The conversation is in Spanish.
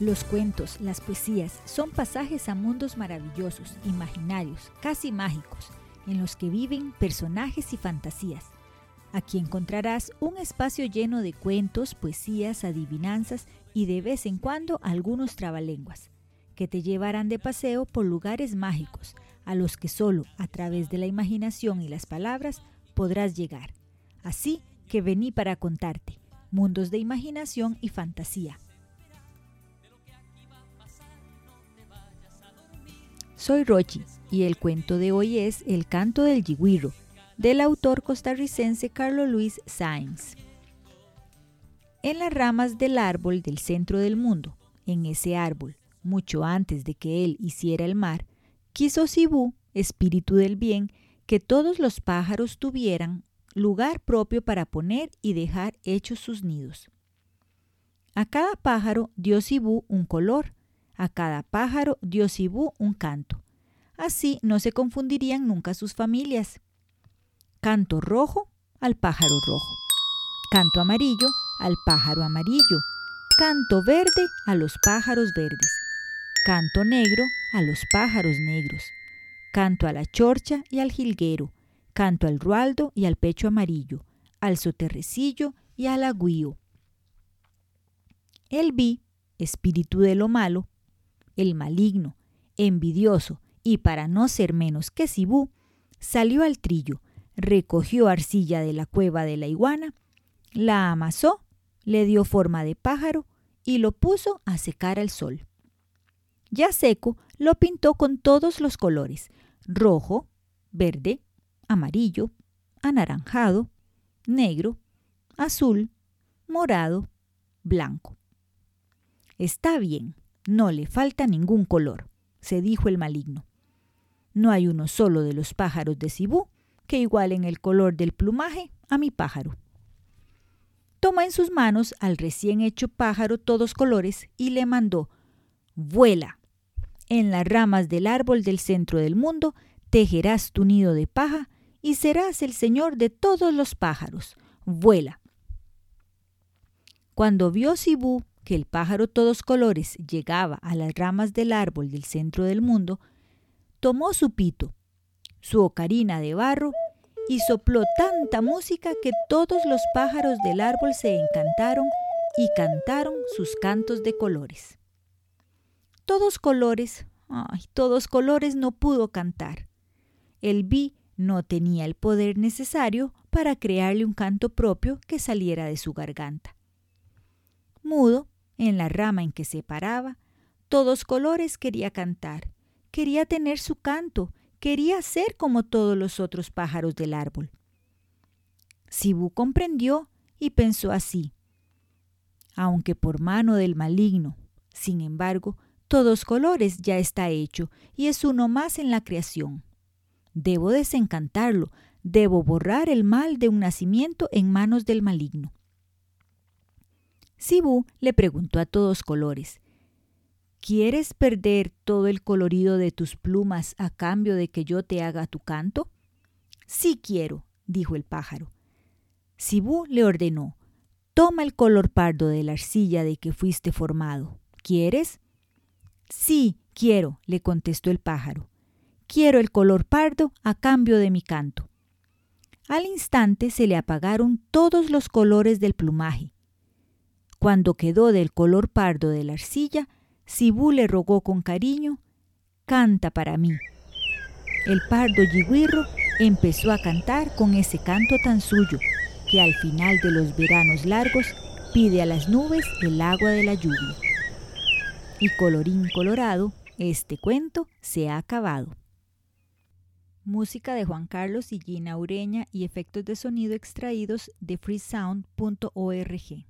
Los cuentos, las poesías son pasajes a mundos maravillosos, imaginarios, casi mágicos, en los que viven personajes y fantasías. Aquí encontrarás un espacio lleno de cuentos, poesías, adivinanzas y de vez en cuando algunos trabalenguas, que te llevarán de paseo por lugares mágicos, a los que solo a través de la imaginación y las palabras podrás llegar. Así que vení para contarte, mundos de imaginación y fantasía. Soy Rochi y el cuento de hoy es El canto del yigüiro, del autor costarricense Carlos Luis Sainz. En las ramas del árbol del centro del mundo, en ese árbol, mucho antes de que él hiciera el mar, quiso Sibú, espíritu del bien, que todos los pájaros tuvieran lugar propio para poner y dejar hechos sus nidos. A cada pájaro dio Sibú un color, a cada pájaro dio Sibú un canto. Así no se confundirían nunca sus familias. Canto rojo al pájaro rojo. Canto amarillo al pájaro amarillo. Canto verde a los pájaros verdes. Canto negro a los pájaros negros. Canto a la chorcha y al jilguero. Canto al rualdo y al pecho amarillo. Al soterrecillo y al agüío. El vi, espíritu de lo malo, el maligno, envidioso y para no ser menos que Sibú, salió al trillo recogió arcilla de la cueva de la iguana, la amasó, le dio forma de pájaro y lo puso a secar al sol. Ya seco, lo pintó con todos los colores, rojo, verde, amarillo, anaranjado, negro, azul, morado, blanco. Está bien, no le falta ningún color, se dijo el maligno. No hay uno solo de los pájaros de Cibú que igualen el color del plumaje a mi pájaro. Toma en sus manos al recién hecho pájaro todos colores y le mandó, vuela. En las ramas del árbol del centro del mundo tejerás tu nido de paja y serás el señor de todos los pájaros. Vuela. Cuando vio Sibú que el pájaro todos colores llegaba a las ramas del árbol del centro del mundo, tomó su pito, su ocarina de barro y sopló tanta música que todos los pájaros del árbol se encantaron y cantaron sus cantos de colores. Todos colores, ay, todos colores no pudo cantar. El vi no tenía el poder necesario para crearle un canto propio que saliera de su garganta. Mudo, en la rama en que se paraba, todos colores quería cantar, quería tener su canto quería ser como todos los otros pájaros del árbol. Sibú comprendió y pensó así. Aunque por mano del maligno, sin embargo, todos colores ya está hecho y es uno más en la creación. Debo desencantarlo, debo borrar el mal de un nacimiento en manos del maligno. Sibú le preguntó a todos colores, ¿Quieres perder todo el colorido de tus plumas a cambio de que yo te haga tu canto? Sí quiero, dijo el pájaro. Sibú le ordenó, toma el color pardo de la arcilla de que fuiste formado. ¿Quieres? Sí, quiero, le contestó el pájaro. Quiero el color pardo a cambio de mi canto. Al instante se le apagaron todos los colores del plumaje. Cuando quedó del color pardo de la arcilla, Sibú le rogó con cariño, canta para mí. El pardo yigüirro empezó a cantar con ese canto tan suyo, que al final de los veranos largos pide a las nubes el agua de la lluvia. Y colorín colorado, este cuento se ha acabado. Música de Juan Carlos y Gina Ureña y efectos de sonido extraídos de freesound.org.